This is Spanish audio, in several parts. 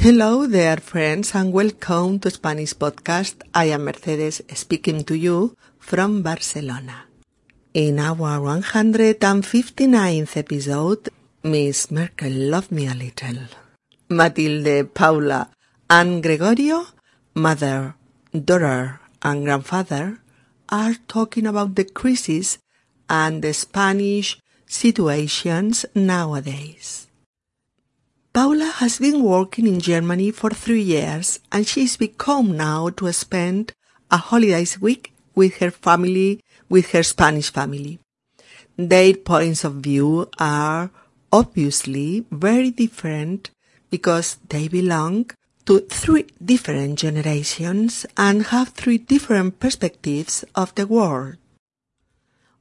Hello there, friends, and welcome to Spanish Podcast. I am Mercedes speaking to you from Barcelona. In our 159th episode, Miss Merkel loved me a little. Matilde, Paula, and Gregorio, mother, daughter, and grandfather, are talking about the crisis and the Spanish situations nowadays. Paula has been working in Germany for three years and she's become now to spend a holidays week with her family, with her Spanish family. Their points of view are obviously very different because they belong to three different generations and have three different perspectives of the world.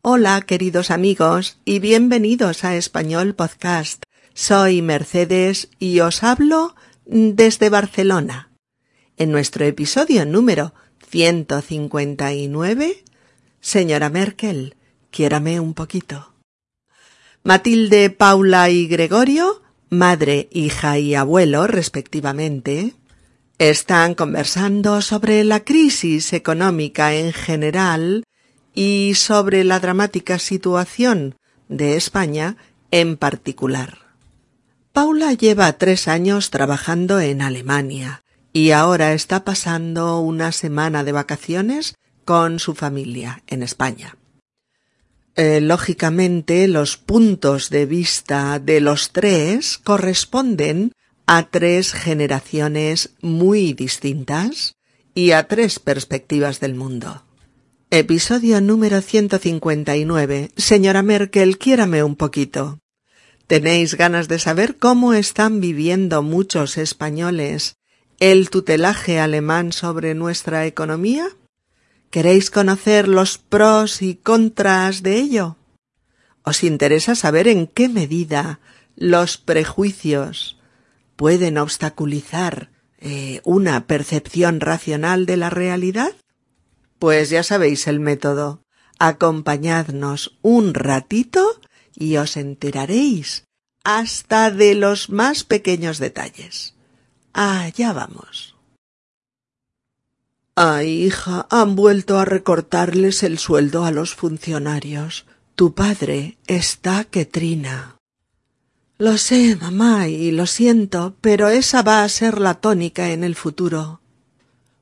Hola, queridos amigos, y bienvenidos a Español Podcast. Soy Mercedes y os hablo desde Barcelona. En nuestro episodio número 159, Señora Merkel, quiérame un poquito. Matilde, Paula y Gregorio, madre, hija y abuelo respectivamente, están conversando sobre la crisis económica en general y sobre la dramática situación de España en particular. Paula lleva tres años trabajando en Alemania y ahora está pasando una semana de vacaciones con su familia en España. Eh, lógicamente, los puntos de vista de los tres corresponden a tres generaciones muy distintas y a tres perspectivas del mundo. Episodio número 159. Señora Merkel, quiérame un poquito. ¿Tenéis ganas de saber cómo están viviendo muchos españoles el tutelaje alemán sobre nuestra economía? ¿Queréis conocer los pros y contras de ello? ¿Os interesa saber en qué medida los prejuicios pueden obstaculizar eh, una percepción racional de la realidad? Pues ya sabéis el método. Acompañadnos un ratito y os enteraréis hasta de los más pequeños detalles. Allá vamos. Ay, hija, han vuelto a recortarles el sueldo a los funcionarios. Tu padre está que trina. Lo sé, mamá, y lo siento, pero esa va a ser la tónica en el futuro.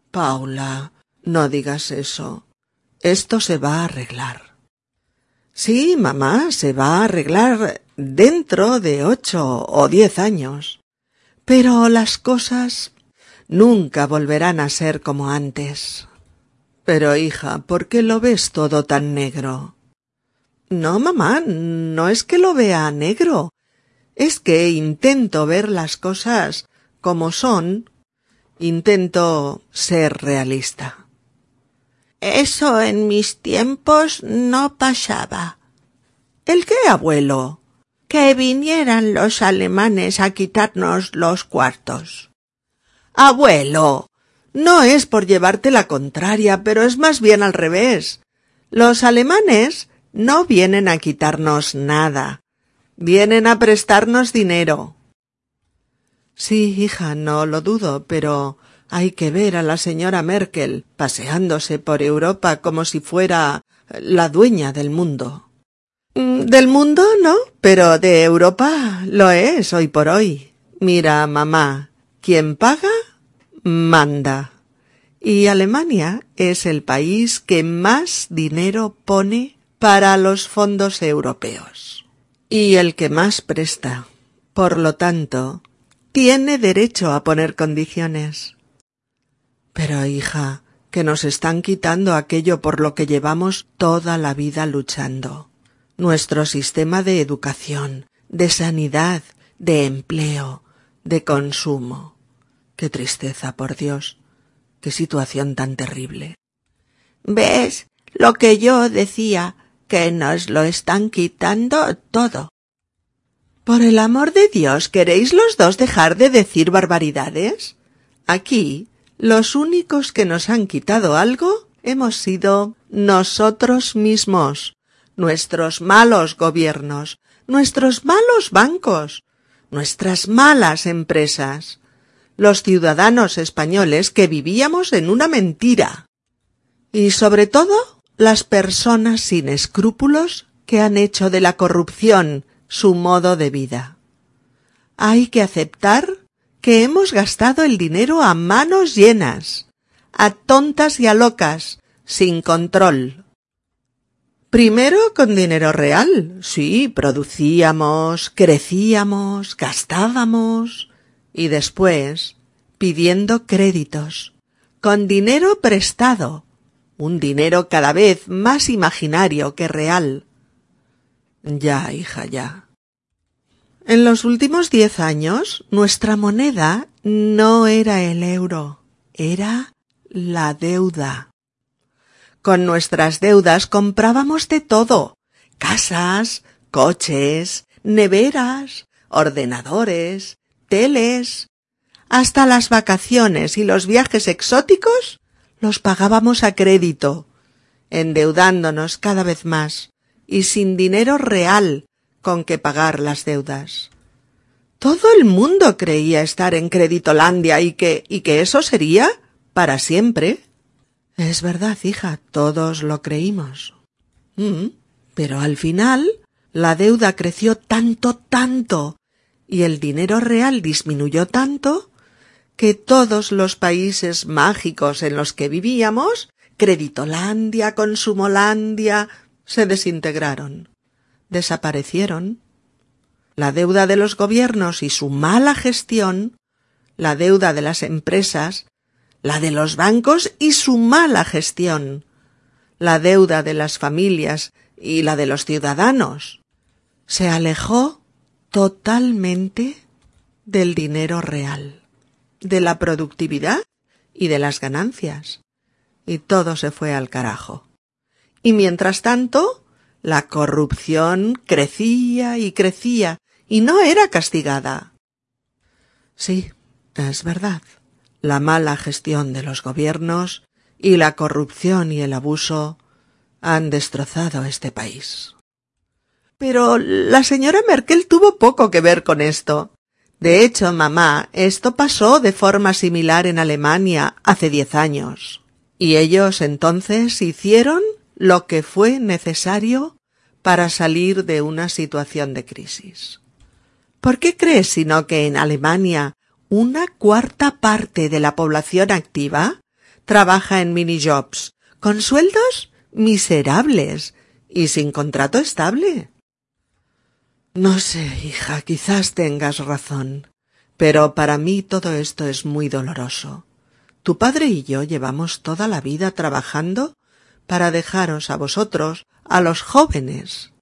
Paula, no digas eso. Esto se va a arreglar. Sí, mamá, se va a arreglar dentro de ocho o diez años. Pero las cosas nunca volverán a ser como antes. Pero, hija, ¿por qué lo ves todo tan negro? No, mamá, no es que lo vea negro. Es que intento ver las cosas como son. Intento ser realista. Eso en mis tiempos no pasaba. ¿El qué, abuelo? Que vinieran los alemanes a quitarnos los cuartos. Abuelo, no es por llevarte la contraria, pero es más bien al revés. Los alemanes no vienen a quitarnos nada. Vienen a prestarnos dinero. Sí, hija, no lo dudo, pero hay que ver a la señora Merkel paseándose por Europa como si fuera la dueña del mundo. Mm, del mundo no, pero de Europa lo es hoy por hoy. Mira, mamá, quien paga, manda. Y Alemania es el país que más dinero pone para los fondos europeos. Y el que más presta. Por lo tanto, tiene derecho a poner condiciones. Pero, hija, que nos están quitando aquello por lo que llevamos toda la vida luchando. Nuestro sistema de educación, de sanidad, de empleo, de consumo. Qué tristeza, por Dios. Qué situación tan terrible. ¿Ves lo que yo decía? Que nos lo están quitando todo. Por el amor de Dios, ¿queréis los dos dejar de decir barbaridades? Aquí los únicos que nos han quitado algo hemos sido nosotros mismos, nuestros malos gobiernos, nuestros malos bancos, nuestras malas empresas. los ciudadanos españoles que vivíamos en una mentira. Y sobre todo las personas sin escrúpulos que han hecho de la corrupción su modo de vida. Hay que aceptar que hemos gastado el dinero a manos llenas, a tontas y a locas, sin control. Primero con dinero real. Sí, producíamos, crecíamos, gastábamos. Y después pidiendo créditos, con dinero prestado, un dinero cada vez más imaginario que real. Ya, hija, ya. En los últimos diez años nuestra moneda no era el euro, era la deuda. Con nuestras deudas comprábamos de todo casas, coches, neveras, ordenadores, teles. Hasta las vacaciones y los viajes exóticos los pagábamos a crédito, endeudándonos cada vez más y sin dinero real con que pagar las deudas. Todo el mundo creía estar en Creditolandia y que y que eso sería para siempre. Es verdad, hija, todos lo creímos. Mm, pero al final la deuda creció tanto, tanto, y el dinero real disminuyó tanto, que todos los países mágicos en los que vivíamos, Creditolandia, Consumolandia, se desintegraron, desaparecieron. La deuda de los gobiernos y su mala gestión, la deuda de las empresas la de los bancos y su mala gestión, la deuda de las familias y la de los ciudadanos. Se alejó totalmente del dinero real, de la productividad y de las ganancias. Y todo se fue al carajo. Y mientras tanto, la corrupción crecía y crecía y no era castigada. Sí, es verdad la mala gestión de los gobiernos y la corrupción y el abuso han destrozado este país. Pero la señora Merkel tuvo poco que ver con esto. De hecho, mamá, esto pasó de forma similar en Alemania hace diez años. Y ellos entonces hicieron lo que fue necesario para salir de una situación de crisis. ¿Por qué crees sino que en Alemania una cuarta parte de la población activa trabaja en minijobs, con sueldos miserables y sin contrato estable. No sé, hija, quizás tengas razón, pero para mí todo esto es muy doloroso. Tu padre y yo llevamos toda la vida trabajando para dejaros a vosotros, a los jóvenes,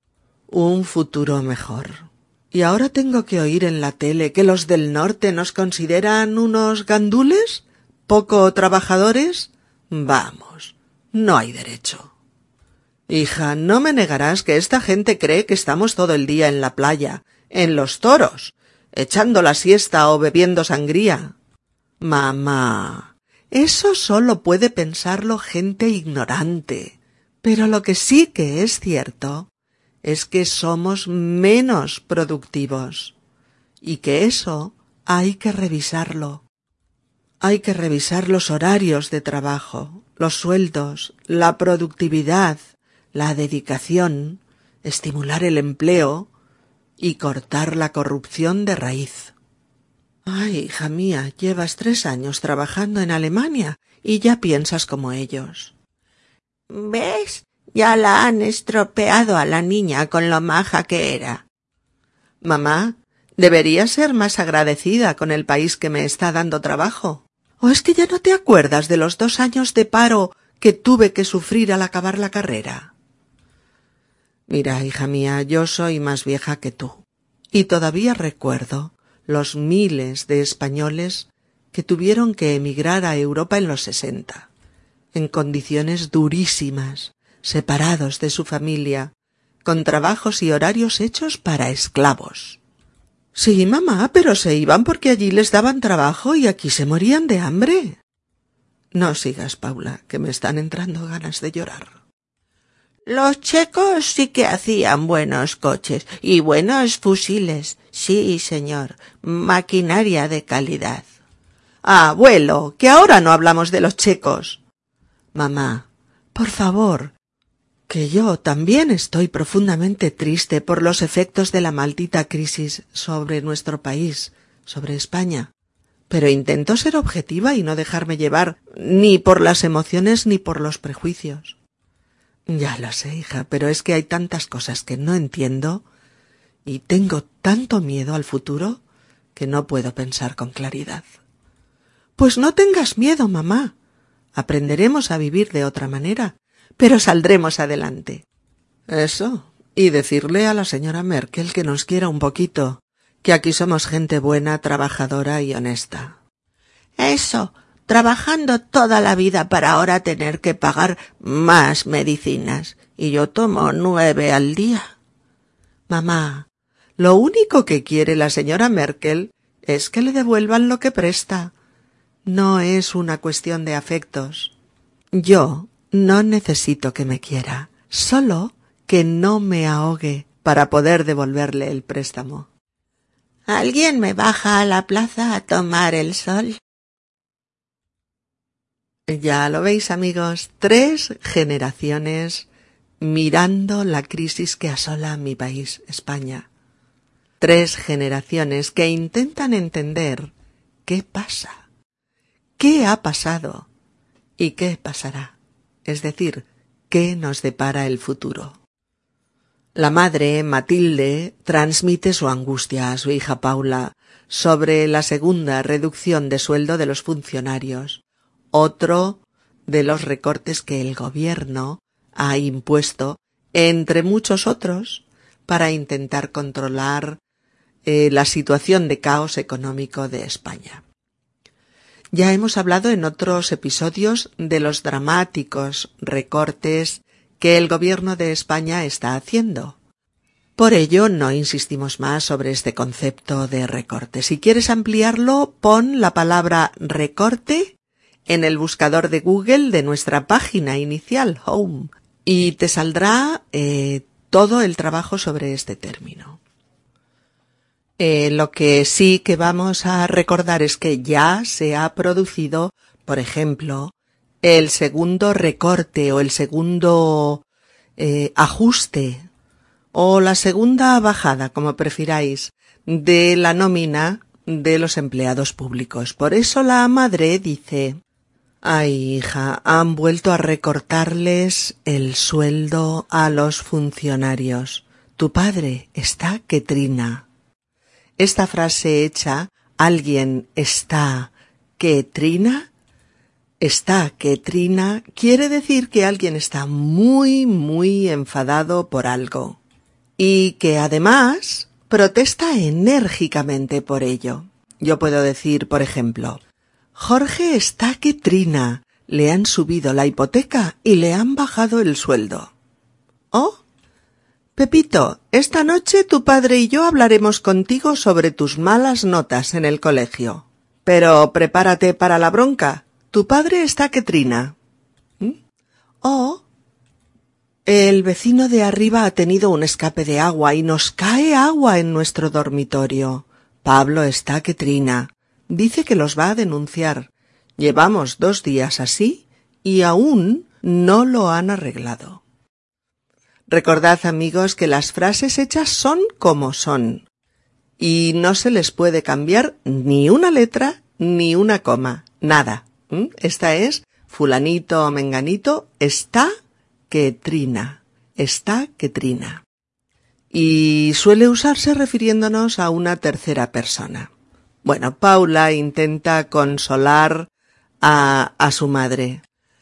un futuro mejor. ¿Y ahora tengo que oír en la tele que los del norte nos consideran unos gandules? ¿Poco trabajadores? Vamos, no hay derecho. Hija, no me negarás que esta gente cree que estamos todo el día en la playa, en los toros, echando la siesta o bebiendo sangría. Mamá, eso solo puede pensarlo gente ignorante. Pero lo que sí que es cierto es que somos menos productivos y que eso hay que revisarlo. Hay que revisar los horarios de trabajo, los sueldos, la productividad, la dedicación, estimular el empleo y cortar la corrupción de raíz. Ay, hija mía, llevas tres años trabajando en Alemania y ya piensas como ellos. ¿Ves? Ya la han estropeado a la niña con lo maja que era. Mamá, debería ser más agradecida con el país que me está dando trabajo. ¿O es que ya no te acuerdas de los dos años de paro que tuve que sufrir al acabar la carrera? Mira, hija mía, yo soy más vieja que tú, y todavía recuerdo los miles de españoles que tuvieron que emigrar a Europa en los sesenta, en condiciones durísimas, separados de su familia, con trabajos y horarios hechos para esclavos. Sí, mamá, pero se iban porque allí les daban trabajo y aquí se morían de hambre. No sigas, Paula, que me están entrando ganas de llorar. Los checos sí que hacían buenos coches y buenos fusiles. Sí, señor. Maquinaria de calidad. Ah, abuelo, que ahora no hablamos de los checos. Mamá, por favor, que yo también estoy profundamente triste por los efectos de la maldita crisis sobre nuestro país, sobre España. Pero intento ser objetiva y no dejarme llevar ni por las emociones ni por los prejuicios. Ya lo sé, hija, pero es que hay tantas cosas que no entiendo y tengo tanto miedo al futuro que no puedo pensar con claridad. Pues no tengas miedo, mamá. Aprenderemos a vivir de otra manera, pero saldremos adelante. Eso, y decirle a la señora Merkel que nos quiera un poquito, que aquí somos gente buena, trabajadora y honesta. Eso, trabajando toda la vida para ahora tener que pagar más medicinas, y yo tomo nueve al día. Mamá, lo único que quiere la señora Merkel es que le devuelvan lo que presta. No es una cuestión de afectos. Yo no necesito que me quiera, solo que no me ahogue para poder devolverle el préstamo. ¿Alguien me baja a la plaza a tomar el sol? Ya lo veis amigos, tres generaciones mirando la crisis que asola mi país, España. Tres generaciones que intentan entender qué pasa, qué ha pasado y qué pasará, es decir, qué nos depara el futuro. La madre, Matilde, transmite su angustia a su hija Paula sobre la segunda reducción de sueldo de los funcionarios, otro de los recortes que el gobierno ha impuesto, entre muchos otros, para intentar controlar eh, la situación de caos económico de España. Ya hemos hablado en otros episodios de los dramáticos recortes que el gobierno de España está haciendo. Por ello no insistimos más sobre este concepto de recorte. Si quieres ampliarlo, pon la palabra recorte en el buscador de Google de nuestra página inicial, Home, y te saldrá eh, todo el trabajo sobre este término. Eh, lo que sí que vamos a recordar es que ya se ha producido, por ejemplo, el segundo recorte o el segundo eh, ajuste o la segunda bajada, como prefiráis, de la nómina de los empleados públicos. Por eso la madre dice Ay, hija, han vuelto a recortarles el sueldo a los funcionarios. Tu padre está que trina. Esta frase hecha alguien está que trina está que trina quiere decir que alguien está muy, muy enfadado por algo y que además protesta enérgicamente por ello. Yo puedo decir, por ejemplo, Jorge está que trina. Le han subido la hipoteca y le han bajado el sueldo. Oh. Pepito, esta noche tu padre y yo hablaremos contigo sobre tus malas notas en el colegio. Pero prepárate para la bronca. Tu padre está que trina. Oh. El vecino de arriba ha tenido un escape de agua y nos cae agua en nuestro dormitorio. Pablo está que trina. Dice que los va a denunciar. Llevamos dos días así y aún no lo han arreglado. Recordad, amigos, que las frases hechas son como son y no se les puede cambiar ni una letra ni una coma, nada. ¿Mm? Esta es fulanito o menganito está que trina, está que trina. Y suele usarse refiriéndonos a una tercera persona. Bueno, Paula intenta consolar a, a su madre.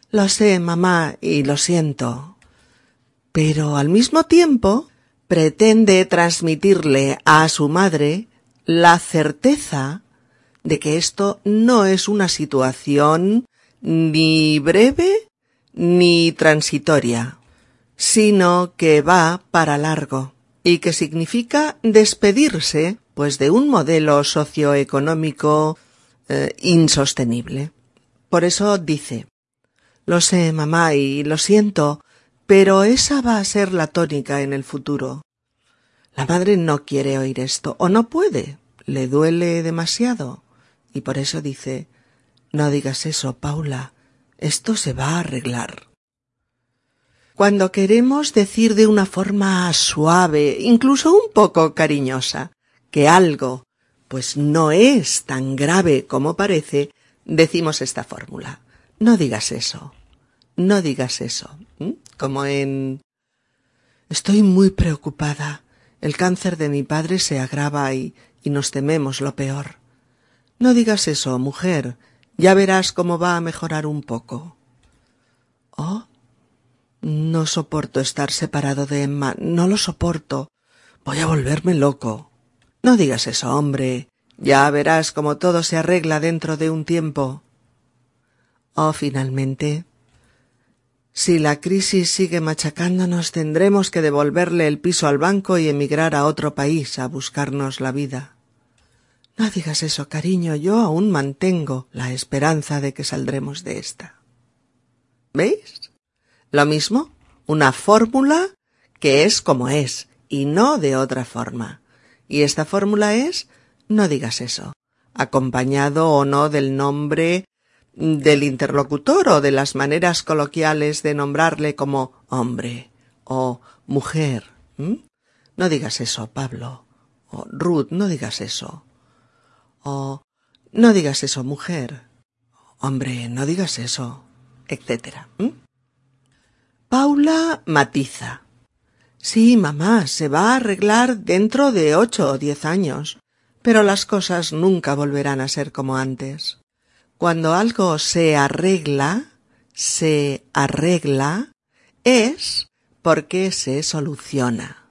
Lo sé, mamá, y lo siento. Pero al mismo tiempo pretende transmitirle a su madre la certeza de que esto no es una situación ni breve ni transitoria, sino que va para largo y que significa despedirse pues de un modelo socioeconómico eh, insostenible. Por eso dice Lo sé, mamá, y lo siento, pero esa va a ser la tónica en el futuro. La madre no quiere oír esto, o no puede, le duele demasiado, y por eso dice No digas eso, Paula. Esto se va a arreglar. Cuando queremos decir de una forma suave, incluso un poco cariñosa, que algo, pues no es tan grave como parece, decimos esta fórmula. No digas eso. No digas eso. Como en Estoy muy preocupada. El cáncer de mi padre se agrava y, y nos tememos lo peor. No digas eso, mujer. Ya verás cómo va a mejorar un poco. Oh. No soporto estar separado de Emma. No lo soporto. Voy a volverme loco. No digas eso, hombre. Ya verás cómo todo se arregla dentro de un tiempo. Oh, finalmente, si la crisis sigue machacándonos, tendremos que devolverle el piso al banco y emigrar a otro país a buscarnos la vida. No digas eso, cariño, yo aún mantengo la esperanza de que saldremos de esta. ¿Veis? Lo mismo, una fórmula que es como es, y no de otra forma. Y esta fórmula es no digas eso, acompañado o no del nombre del interlocutor o de las maneras coloquiales de nombrarle como hombre o mujer. No digas eso, Pablo. O Ruth, no digas eso. O no digas eso, mujer. Hombre, no digas eso, etc. Paula matiza. Sí, mamá, se va a arreglar dentro de ocho o diez años, pero las cosas nunca volverán a ser como antes. Cuando algo se arregla, se arregla, es porque se soluciona.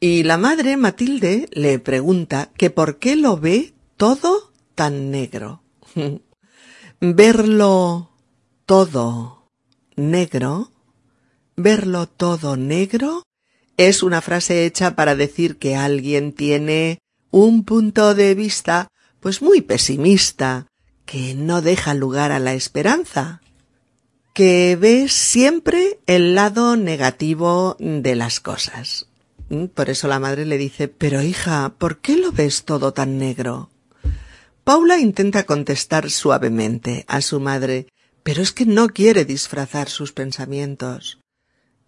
Y la madre Matilde le pregunta que por qué lo ve todo tan negro. verlo todo negro, verlo todo negro, es una frase hecha para decir que alguien tiene un punto de vista pues muy pesimista que no deja lugar a la esperanza, que ves siempre el lado negativo de las cosas. Mm, por eso la madre le dice, pero hija, ¿por qué lo ves todo tan negro? Paula intenta contestar suavemente a su madre, pero es que no quiere disfrazar sus pensamientos.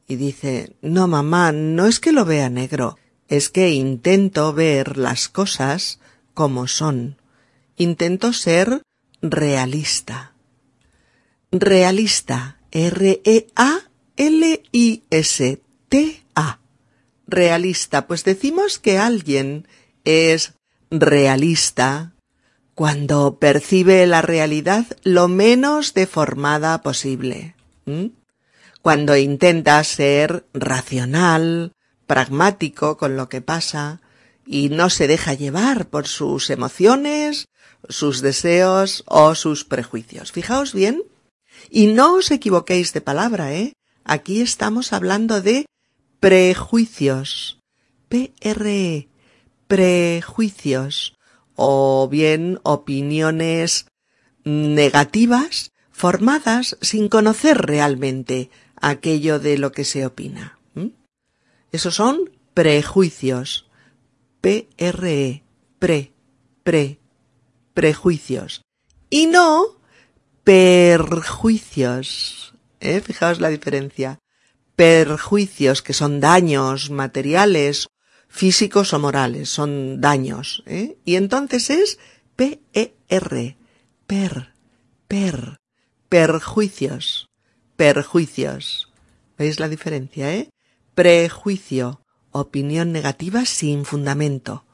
Y dice, no, mamá, no es que lo vea negro, es que intento ver las cosas como son. Intento ser realista. Realista. R-E-A-L-I-S-T-A. Realista. Pues decimos que alguien es realista cuando percibe la realidad lo menos deformada posible. Cuando intenta ser racional, pragmático con lo que pasa y no se deja llevar por sus emociones sus deseos o sus prejuicios. Fijaos bien, y no os equivoquéis de palabra, ¿eh? Aquí estamos hablando de prejuicios. P-R-E. Prejuicios. O bien opiniones negativas formadas sin conocer realmente aquello de lo que se opina. Esos son prejuicios. P-R-E. Pre. Pre prejuicios y no perjuicios. ¿Eh? Fijaos la diferencia. Perjuicios, que son daños materiales, físicos o morales, son daños. ¿eh? Y entonces es P-E-R. Per, per, perjuicios, perjuicios. ¿Veis la diferencia, eh? Prejuicio, opinión negativa sin fundamento.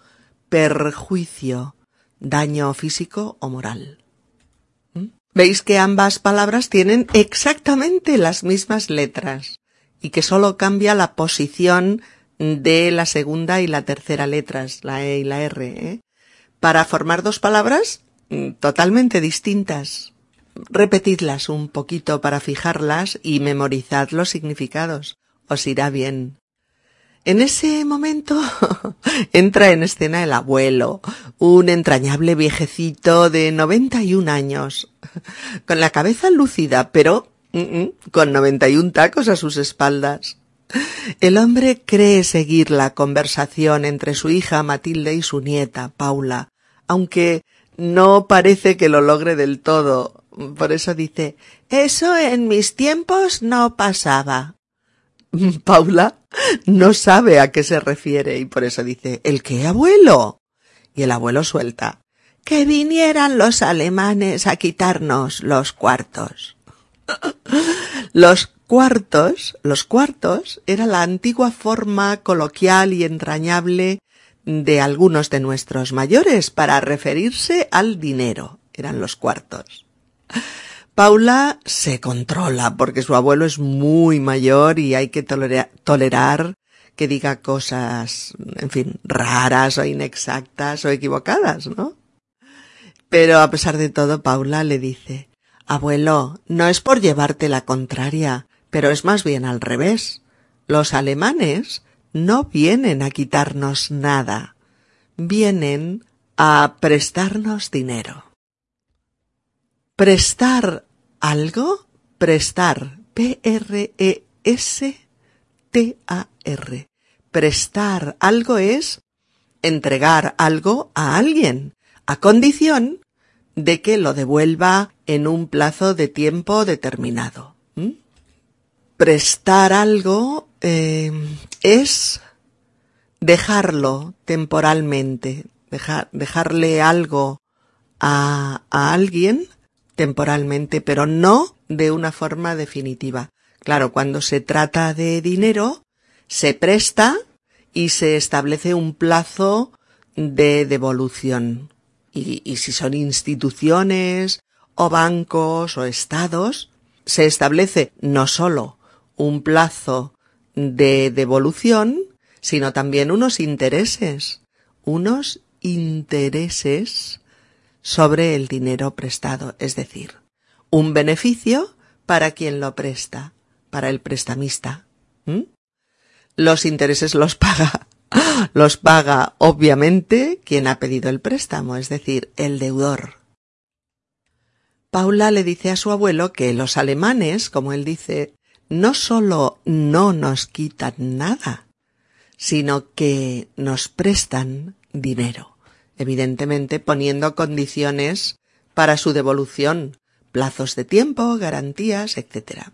Perjuicio, daño físico o moral. ¿Mm? Veis que ambas palabras tienen exactamente las mismas letras y que solo cambia la posición de la segunda y la tercera letras, la E y la R, ¿eh? para formar dos palabras mm, totalmente distintas. Repetidlas un poquito para fijarlas y memorizad los significados. Os irá bien. En ese momento entra en escena el abuelo, un entrañable viejecito de noventa y un años, con la cabeza lúcida, pero mm, mm, con noventa y un tacos a sus espaldas. El hombre cree seguir la conversación entre su hija Matilde y su nieta, Paula, aunque no parece que lo logre del todo. Por eso dice, eso en mis tiempos no pasaba. Paula no sabe a qué se refiere y por eso dice, ¿el qué, abuelo? Y el abuelo suelta, que vinieran los alemanes a quitarnos los cuartos. los cuartos, los cuartos, era la antigua forma coloquial y entrañable de algunos de nuestros mayores para referirse al dinero. Eran los cuartos. Paula se controla porque su abuelo es muy mayor y hay que tolerar que diga cosas, en fin, raras o inexactas o equivocadas, ¿no? Pero a pesar de todo, Paula le dice, Abuelo, no es por llevarte la contraria, pero es más bien al revés. Los alemanes no vienen a quitarnos nada, vienen a prestarnos dinero. Prestar algo, prestar, P-R-E-S-T-A-R. Prestar algo es entregar algo a alguien, a condición de que lo devuelva en un plazo de tiempo determinado. Prestar algo eh, es dejarlo temporalmente, dejarle algo a, a alguien temporalmente, pero no de una forma definitiva. Claro, cuando se trata de dinero, se presta y se establece un plazo de devolución. Y, si son instituciones o bancos o estados, se establece no solo un plazo de devolución, sino también unos intereses, unos intereses sobre el dinero prestado, es decir, un beneficio para quien lo presta, para el prestamista. Los intereses los paga, los paga obviamente quien ha pedido el préstamo, es decir, el deudor. Paula le dice a su abuelo que los alemanes, como él dice, no solo no nos quitan nada, sino que nos prestan dinero, evidentemente poniendo condiciones para su devolución, plazos de tiempo, garantías, etc.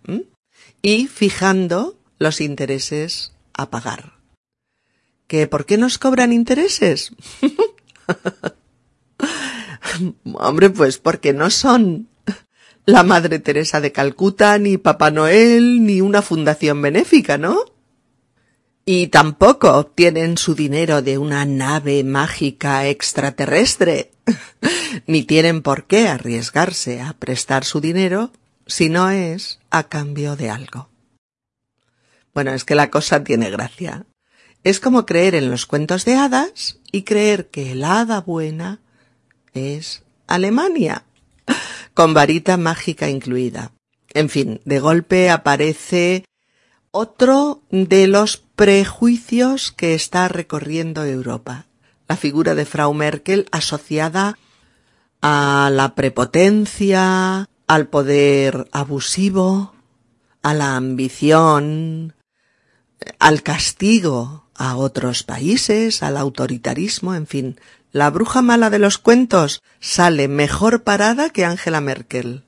Y fijando los intereses a pagar. ¿Que por qué nos cobran intereses? Hombre, pues porque no son la Madre Teresa de Calcuta, ni Papá Noel, ni una fundación benéfica, ¿no? Y tampoco obtienen su dinero de una nave mágica extraterrestre, ni tienen por qué arriesgarse a prestar su dinero si no es a cambio de algo. Bueno, es que la cosa tiene gracia. Es como creer en los cuentos de hadas y creer que el hada buena es Alemania con varita mágica incluida. En fin, de golpe aparece otro de los prejuicios que está recorriendo Europa. La figura de Frau Merkel asociada a la prepotencia, al poder abusivo, a la ambición, al castigo a otros países, al autoritarismo, en fin, la bruja mala de los cuentos sale mejor parada que Angela Merkel.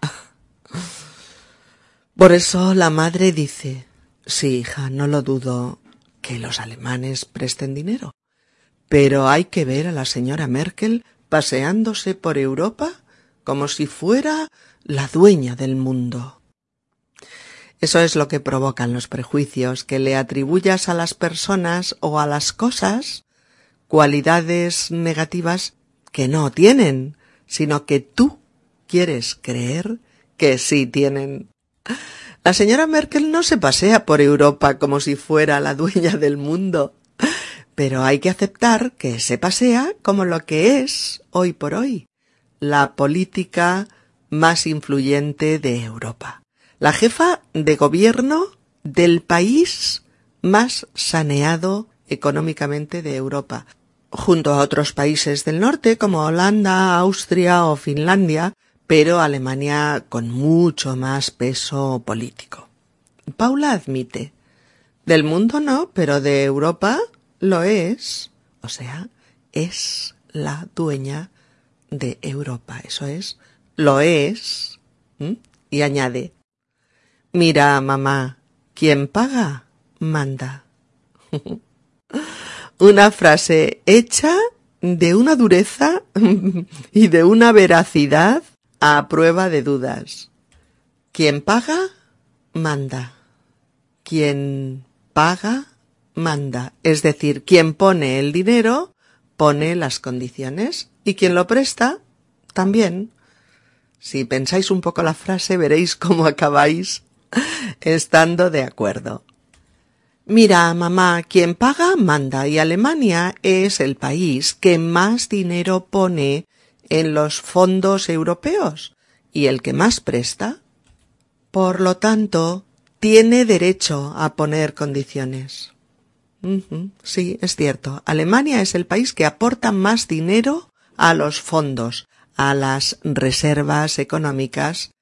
Por eso la madre dice, sí, hija, no lo dudo que los alemanes presten dinero, pero hay que ver a la señora Merkel paseándose por Europa como si fuera la dueña del mundo. Eso es lo que provocan los prejuicios, que le atribuyas a las personas o a las cosas cualidades negativas que no tienen, sino que tú quieres creer que sí tienen. La señora Merkel no se pasea por Europa como si fuera la dueña del mundo, pero hay que aceptar que se pasea como lo que es hoy por hoy, la política más influyente de Europa, la jefa de gobierno del país más saneado económicamente de Europa, junto a otros países del norte como Holanda, Austria o Finlandia, pero Alemania con mucho más peso político. Paula admite, del mundo no, pero de Europa lo es, o sea, es la dueña de Europa. Eso es, lo es. Y añade, mira, mamá, quien paga, manda. una frase hecha de una dureza y de una veracidad a prueba de dudas. Quien paga, manda. Quien paga, manda. Es decir, quien pone el dinero, pone las condiciones y quien lo presta, también. Si pensáis un poco la frase, veréis cómo acabáis estando de acuerdo. Mira, mamá, quien paga manda y Alemania es el país que más dinero pone en los fondos europeos y el que más presta. Por lo tanto, tiene derecho a poner condiciones. sí, es cierto. Alemania es el país que aporta más dinero a los fondos, a las reservas económicas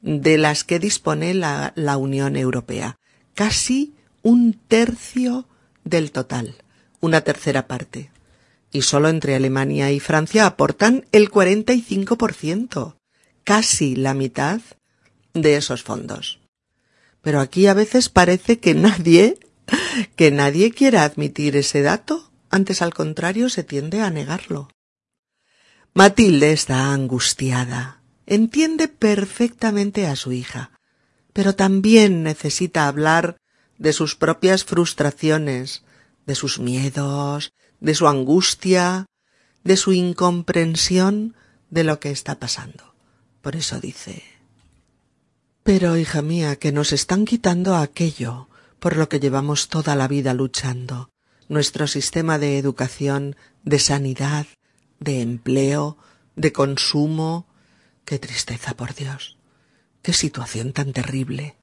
de las que dispone la, Unión Europea. Casi un tercio del total, una tercera parte. Y solo entre Alemania y Francia aportan el 45%, casi la mitad de esos fondos. Pero aquí a veces parece que nadie, que nadie quiera admitir ese dato, antes al contrario se tiende a negarlo. Matilde está angustiada, entiende perfectamente a su hija, pero también necesita hablar de sus propias frustraciones, de sus miedos, de su angustia, de su incomprensión de lo que está pasando. Por eso dice Pero, hija mía, que nos están quitando aquello por lo que llevamos toda la vida luchando, nuestro sistema de educación, de sanidad, de empleo, de consumo. Qué tristeza, por Dios. Qué situación tan terrible.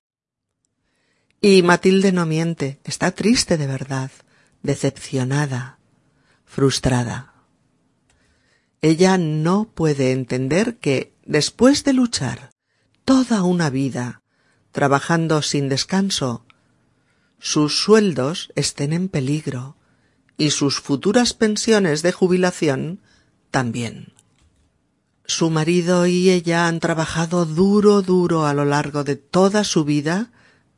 Y Matilde no miente, está triste de verdad, decepcionada, frustrada. Ella no puede entender que, después de luchar toda una vida, trabajando sin descanso, sus sueldos estén en peligro y sus futuras pensiones de jubilación también. Su marido y ella han trabajado duro, duro a lo largo de toda su vida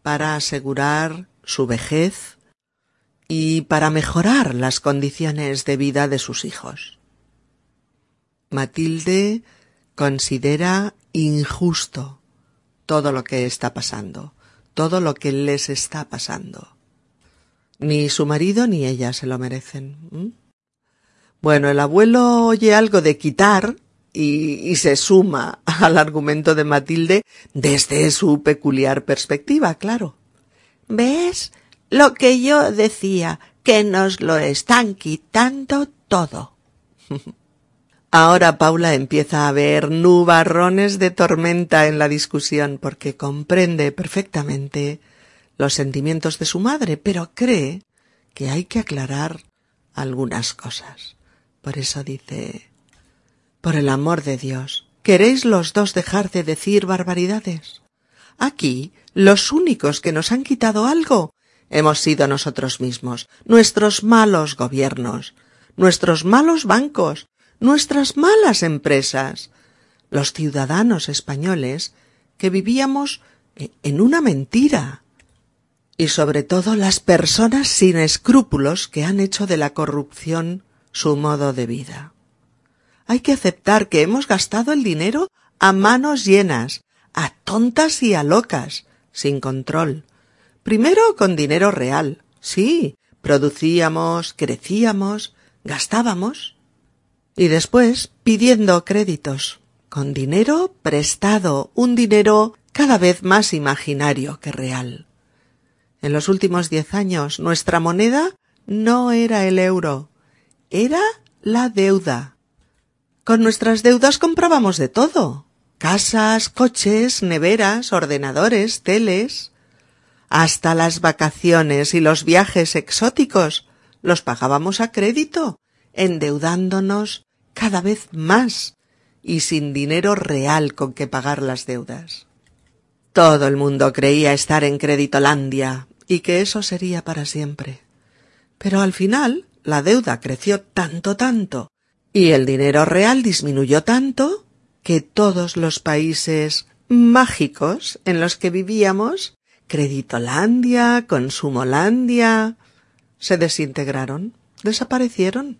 para asegurar su vejez y para mejorar las condiciones de vida de sus hijos. Matilde considera injusto todo lo que está pasando, todo lo que les está pasando. Ni su marido ni ella se lo merecen. Bueno, el abuelo oye algo de quitar y, se suma al argumento de Matilde desde su peculiar perspectiva, claro. ¿Ves? Lo que yo decía, que nos lo están quitando todo. Ahora Paula empieza a ver nubarrones de tormenta en la discusión porque comprende perfectamente los sentimientos de su madre, pero cree que hay que aclarar algunas cosas. Por eso dice por el amor de Dios, ¿queréis los dos dejar de decir barbaridades? Aquí, los únicos que nos han quitado algo hemos sido nosotros mismos, nuestros malos gobiernos, nuestros malos bancos, nuestras malas empresas, los ciudadanos españoles que vivíamos en una mentira, y sobre todo las personas sin escrúpulos que han hecho de la corrupción su modo de vida. Hay que aceptar que hemos gastado el dinero a manos llenas, a tontas y a locas, sin control. Primero con dinero real. Sí, producíamos, crecíamos, gastábamos. Y después pidiendo créditos, con dinero prestado, un dinero cada vez más imaginario que real. En los últimos diez años nuestra moneda no era el euro, era la deuda. Con nuestras deudas comprábamos de todo. Casas, coches, neveras, ordenadores, teles. Hasta las vacaciones y los viajes exóticos los pagábamos a crédito, endeudándonos cada vez más y sin dinero real con que pagar las deudas. Todo el mundo creía estar en Creditolandia y que eso sería para siempre. Pero al final la deuda creció tanto, tanto, Y el dinero real disminuyó tanto que todos los países mágicos en los que vivíamos, Creditolandia, Consumolandia, se desintegraron, desaparecieron.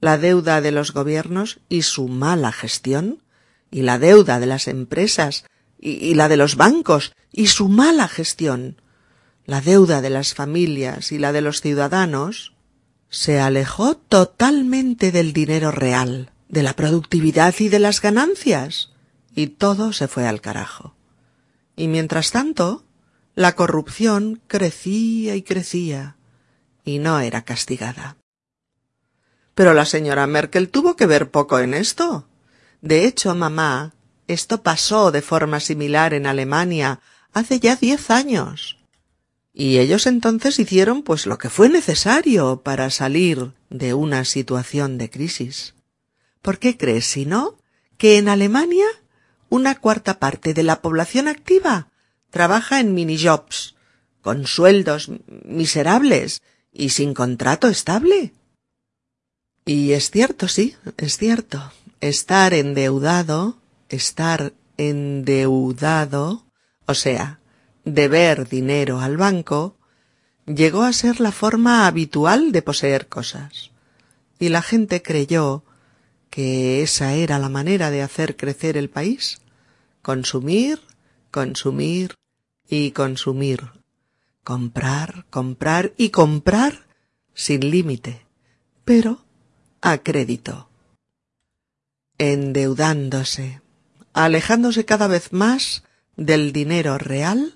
La deuda de los gobiernos y su mala gestión, y la deuda de las empresas y, y la de los bancos y su mala gestión, la deuda de las familias y la de los ciudadanos, se alejó totalmente del dinero real, de la productividad y de las ganancias, y todo se fue al carajo. Y mientras tanto, la corrupción crecía y crecía, y no era castigada. Pero la señora Merkel tuvo que ver poco en esto. De hecho, mamá, esto pasó de forma similar en Alemania hace ya diez años. Y ellos entonces hicieron pues lo que fue necesario para salir de una situación de crisis. ¿Por qué crees, si no, que en Alemania una cuarta parte de la población activa trabaja en minijobs, con sueldos miserables y sin contrato estable? Y es cierto, sí, es cierto. Estar endeudado, estar endeudado, o sea, deber dinero al banco llegó a ser la forma habitual de poseer cosas, y la gente creyó que esa era la manera de hacer crecer el país. Consumir, consumir y consumir, comprar, comprar y comprar sin límite, pero a crédito, endeudándose, alejándose cada vez más del dinero real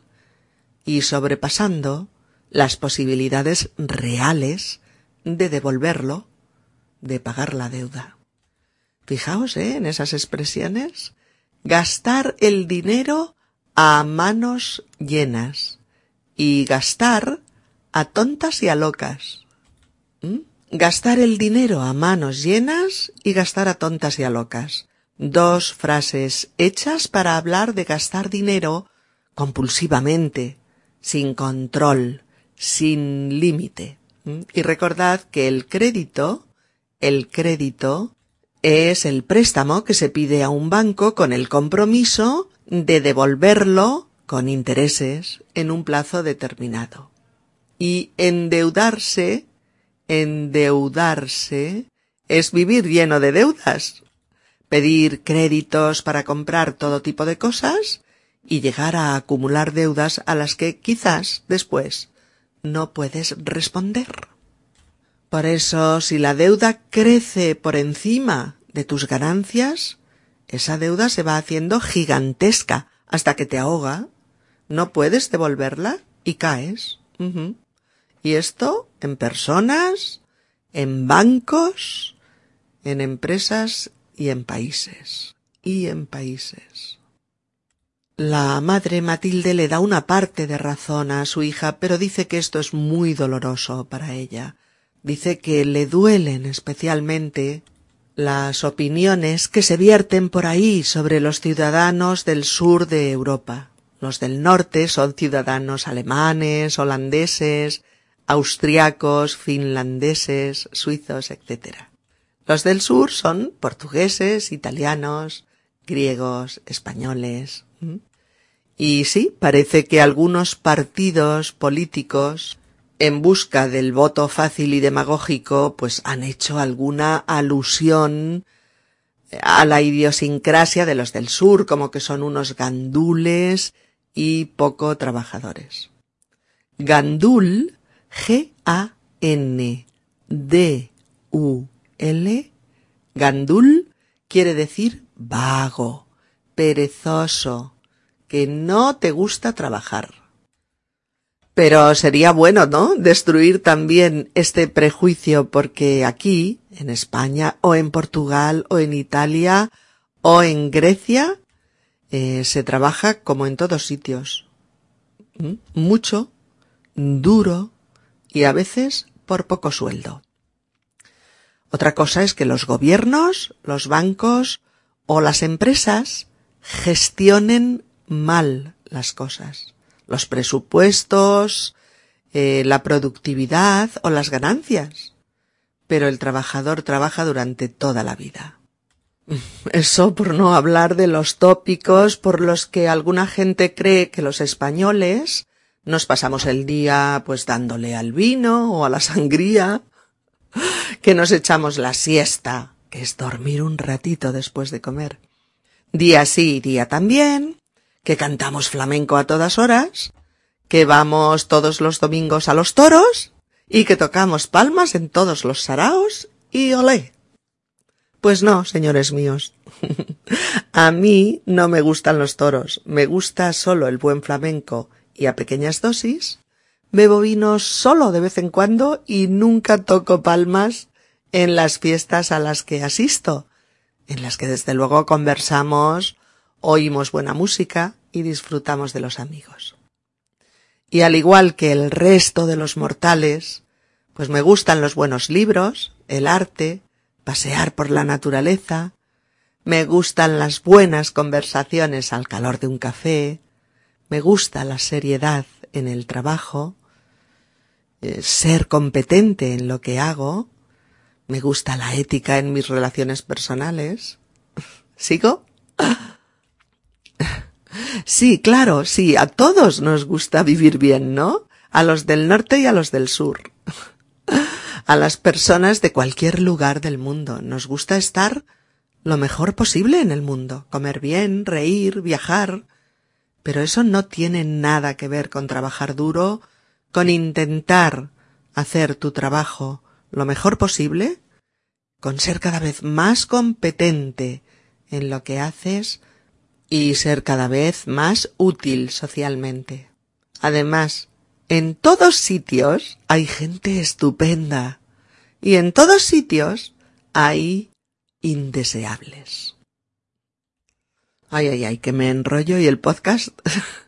y sobrepasando las posibilidades reales de devolverlo, de pagar la deuda. Fijaos ¿eh? en esas expresiones. Gastar el dinero a manos llenas y gastar a tontas y a locas. ¿Mm? Gastar el dinero a manos llenas y gastar a tontas y a locas. Dos frases hechas para hablar de gastar dinero compulsivamente, sin control, sin límite. Y recordad que el crédito, el crédito es el préstamo que se pide a un banco con el compromiso de devolverlo con intereses en un plazo determinado. Y endeudarse, endeudarse es vivir lleno de deudas, pedir créditos para comprar todo tipo de cosas y llegar a acumular deudas a las que quizás después no puedes responder. Por eso, si la deuda crece por encima de tus ganancias, esa deuda se va haciendo gigantesca hasta que te ahoga, no puedes devolverla y caes. Y esto en personas, en bancos, en empresas y en países. Y en países. La madre Matilde le da una parte de razón a su hija, pero dice que esto es muy doloroso para ella. Dice que le duelen especialmente las opiniones que se vierten por ahí sobre los ciudadanos del sur de Europa. Los del norte son ciudadanos alemanes, holandeses, austriacos, finlandeses, suizos, etc. Los del sur son portugueses, italianos, griegos, españoles. Y sí, parece que algunos partidos políticos, en busca del voto fácil y demagógico, pues han hecho alguna alusión a la idiosincrasia de los del sur, como que son unos gandules y poco trabajadores. Gandul, G-A-N-D-U-L, gandul quiere decir vago, perezoso, que no te gusta trabajar. Pero sería bueno, ¿no? Destruir también este prejuicio porque aquí, en España o en Portugal o en Italia o en Grecia, eh, se trabaja como en todos sitios. ¿Mm? Mucho, duro y a veces por poco sueldo. Otra cosa es que los gobiernos, los bancos o las empresas gestionen mal las cosas. Los presupuestos, eh, la productividad o las ganancias. pero el trabajador trabaja durante toda la vida. Eso por no hablar de los tópicos por los que alguna gente cree que los españoles nos pasamos el día pues dándole al vino o a la sangría, que nos echamos la siesta, que es dormir un ratito después de comer. Día sí y día también, que cantamos flamenco a todas horas, que vamos todos los domingos a los toros y que tocamos palmas en todos los saraos y olé. Pues no, señores míos. a mí no me gustan los toros, me gusta solo el buen flamenco y a pequeñas dosis. Bebo vino solo de vez en cuando y nunca toco palmas en las fiestas a las que asisto, en las que desde luego conversamos, oímos buena música y disfrutamos de los amigos. Y al igual que el resto de los mortales, pues me gustan los buenos libros, el arte, pasear por la naturaleza, me gustan las buenas conversaciones al calor de un café, me gusta la seriedad en el trabajo, eh, ser competente en lo que hago, me gusta la ética en mis relaciones personales. ¿Sigo? Sí, claro, sí, a todos nos gusta vivir bien, ¿no? A los del norte y a los del sur a las personas de cualquier lugar del mundo. Nos gusta estar lo mejor posible en el mundo, comer bien, reír, viajar. Pero eso no tiene nada que ver con trabajar duro, con intentar hacer tu trabajo lo mejor posible, con ser cada vez más competente en lo que haces y ser cada vez más útil socialmente. Además, en todos sitios hay gente estupenda y en todos sitios hay indeseables. Ay, ay, ay, que me enrollo y el podcast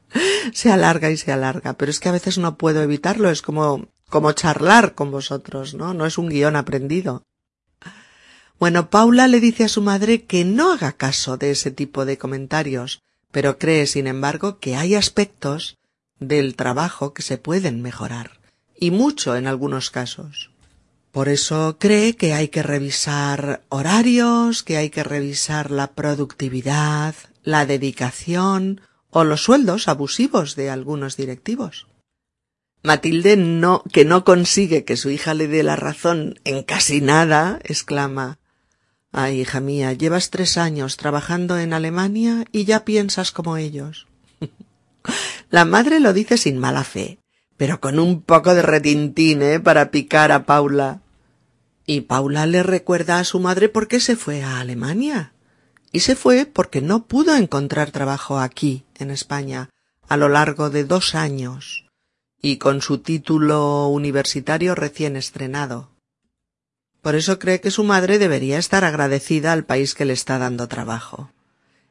se alarga y se alarga, pero es que a veces no puedo evitarlo, es como, como charlar con vosotros, ¿no? No es un guion aprendido. Bueno, Paula le dice a su madre que no haga caso de ese tipo de comentarios, pero cree, sin embargo, que hay aspectos del trabajo que se pueden mejorar, y mucho en algunos casos. Por eso cree que hay que revisar horarios, que hay que revisar la productividad, la dedicación o los sueldos abusivos de algunos directivos. Matilde no, que no consigue que su hija le dé la razón en casi nada, exclama Ay, hija mía, llevas tres años trabajando en Alemania y ya piensas como ellos. la madre lo dice sin mala fe, pero con un poco de retintín, ¿eh? para picar a Paula. Y Paula le recuerda a su madre por qué se fue a Alemania. Y se fue porque no pudo encontrar trabajo aquí, en España, a lo largo de dos años, y con su título universitario recién estrenado. Por eso cree que su madre debería estar agradecida al país que le está dando trabajo.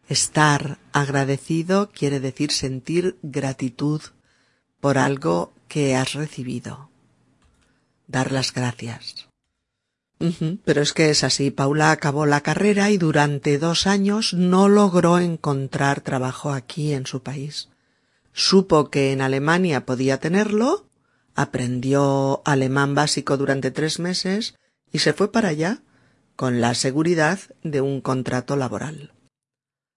Estar agradecido quiere decir sentir gratitud por algo que has recibido. Dar las gracias. Pero es que es así. Paula acabó la carrera y durante dos años no logró encontrar trabajo aquí en su país. Supo que en Alemania podía tenerlo, aprendió alemán básico durante tres meses y se fue para allá con la seguridad de un contrato laboral.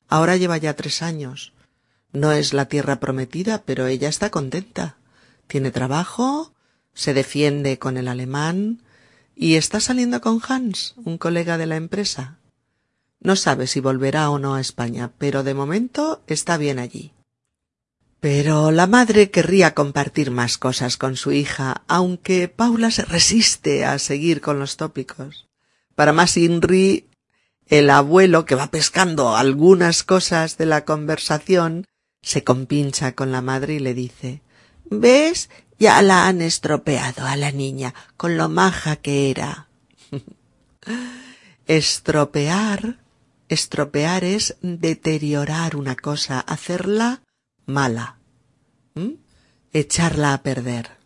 Ahora lleva ya tres años. No es la tierra prometida, pero ella está contenta. Tiene trabajo, se defiende con el alemán, y está saliendo con Hans, un colega de la empresa. No sabe si volverá o no a España, pero de momento está bien allí. Pero la madre querría compartir más cosas con su hija, aunque Paula se resiste a seguir con los tópicos. Para más Inri, el abuelo, que va pescando algunas cosas de la conversación, se compincha con la madre y le dice ¿Ves? Ya la han estropeado a la niña, con lo maja que era. Estropear, estropear es deteriorar una cosa, hacerla mala, echarla a perder.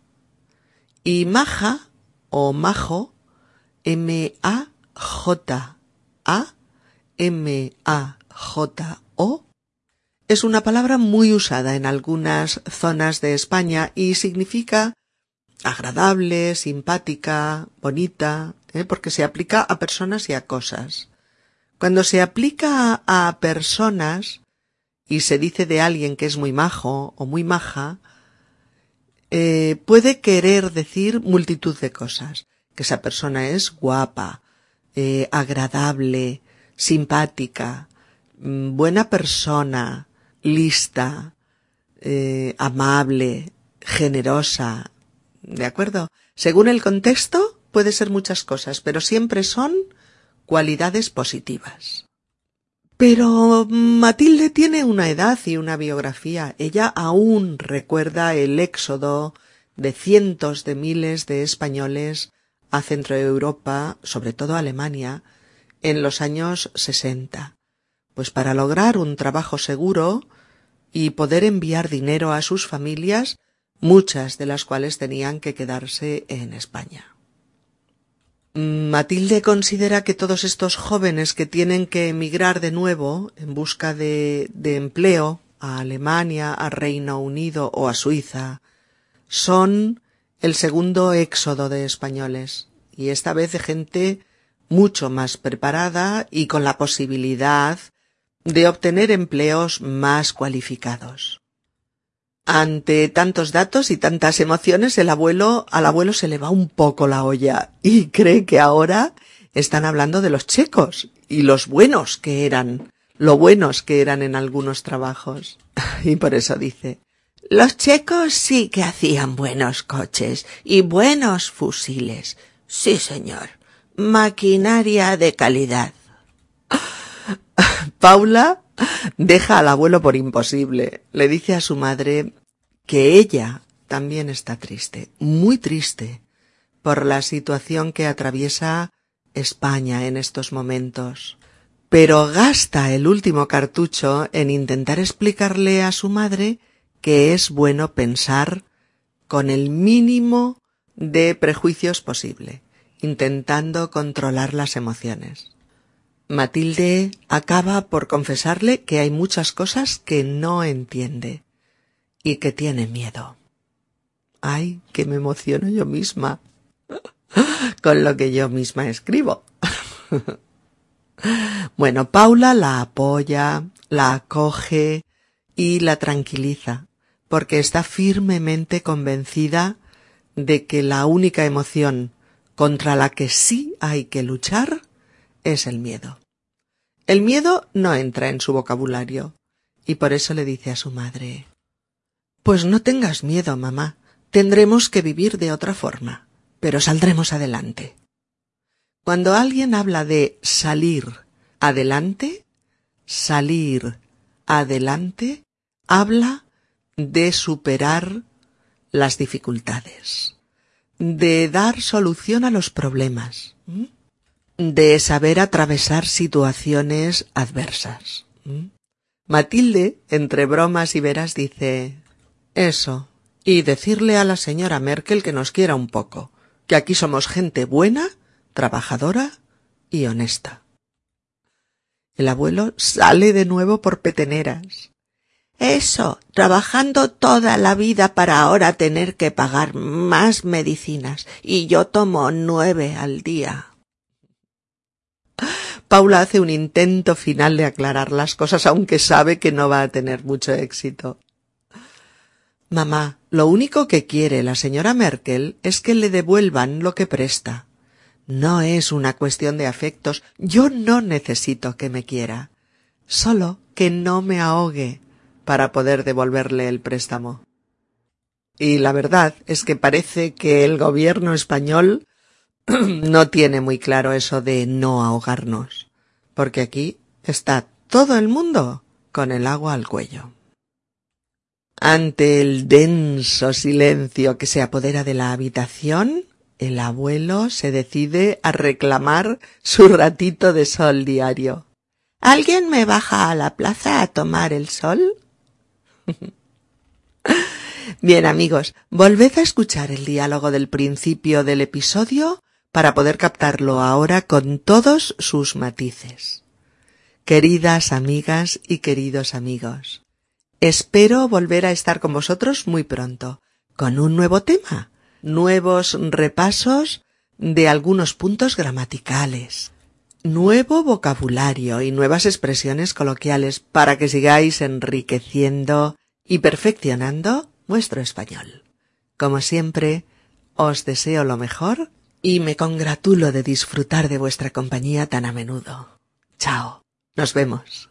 Y maja o majo, M-A-J-A, M-A-J-O, es una palabra muy usada en algunas zonas de España y significa agradable, simpática, bonita, ¿eh? porque se aplica a personas y a cosas. Cuando se aplica a personas y se dice de alguien que es muy majo o muy maja, eh, puede querer decir multitud de cosas. Que esa persona es guapa, eh, agradable, simpática, mm, buena persona, lista, eh, amable, generosa. ¿De acuerdo? Según el contexto, puede ser muchas cosas, pero siempre son cualidades positivas. Pero Matilde tiene una edad y una biografía. Ella aún recuerda el éxodo de cientos de miles de españoles a Centroeuropa, sobre todo a Alemania, en los años sesenta. Pues para lograr un trabajo seguro y poder enviar dinero a sus familias, muchas de las cuales tenían que quedarse en España. Matilde considera que todos estos jóvenes que tienen que emigrar de nuevo en busca de, de empleo a Alemania, a Reino Unido o a Suiza son el segundo éxodo de españoles y esta vez de gente mucho más preparada y con la posibilidad de obtener empleos más cualificados. Ante tantos datos y tantas emociones, el abuelo, al abuelo se le va un poco la olla y cree que ahora están hablando de los checos y los buenos que eran, lo buenos que eran en algunos trabajos. Y por eso dice, los checos sí que hacían buenos coches y buenos fusiles. Sí, señor. Maquinaria de calidad. Paula deja al abuelo por imposible. Le dice a su madre que ella también está triste, muy triste, por la situación que atraviesa España en estos momentos. Pero gasta el último cartucho en intentar explicarle a su madre que es bueno pensar con el mínimo de prejuicios posible, intentando controlar las emociones. Matilde acaba por confesarle que hay muchas cosas que no entiende y que tiene miedo. Ay, que me emociono yo misma con lo que yo misma escribo. bueno, Paula la apoya, la acoge y la tranquiliza, porque está firmemente convencida de que la única emoción contra la que sí hay que luchar es el miedo. El miedo no entra en su vocabulario, y por eso le dice a su madre Pues no tengas miedo, mamá. Tendremos que vivir de otra forma, pero saldremos adelante. Cuando alguien habla de salir adelante, salir adelante, habla de superar las dificultades, de dar solución a los problemas de saber atravesar situaciones adversas. Matilde, entre bromas y veras, dice Eso, y decirle a la señora Merkel que nos quiera un poco, que aquí somos gente buena, trabajadora y honesta. El abuelo sale de nuevo por peteneras. Eso, trabajando toda la vida para ahora tener que pagar más medicinas, y yo tomo nueve al día. Paula hace un intento final de aclarar las cosas, aunque sabe que no va a tener mucho éxito. Mamá, lo único que quiere la señora Merkel es que le devuelvan lo que presta. No es una cuestión de afectos. Yo no necesito que me quiera. Solo que no me ahogue para poder devolverle el préstamo. Y la verdad es que parece que el gobierno español no tiene muy claro eso de no ahogarnos, porque aquí está todo el mundo con el agua al cuello. Ante el denso silencio que se apodera de la habitación, el abuelo se decide a reclamar su ratito de sol diario. ¿Alguien me baja a la plaza a tomar el sol? Bien amigos, volved a escuchar el diálogo del principio del episodio para poder captarlo ahora con todos sus matices. Queridas amigas y queridos amigos, espero volver a estar con vosotros muy pronto, con un nuevo tema, nuevos repasos de algunos puntos gramaticales, nuevo vocabulario y nuevas expresiones coloquiales para que sigáis enriqueciendo y perfeccionando vuestro español. Como siempre, os deseo lo mejor y me congratulo de disfrutar de vuestra compañía tan a menudo. Chao. Nos vemos.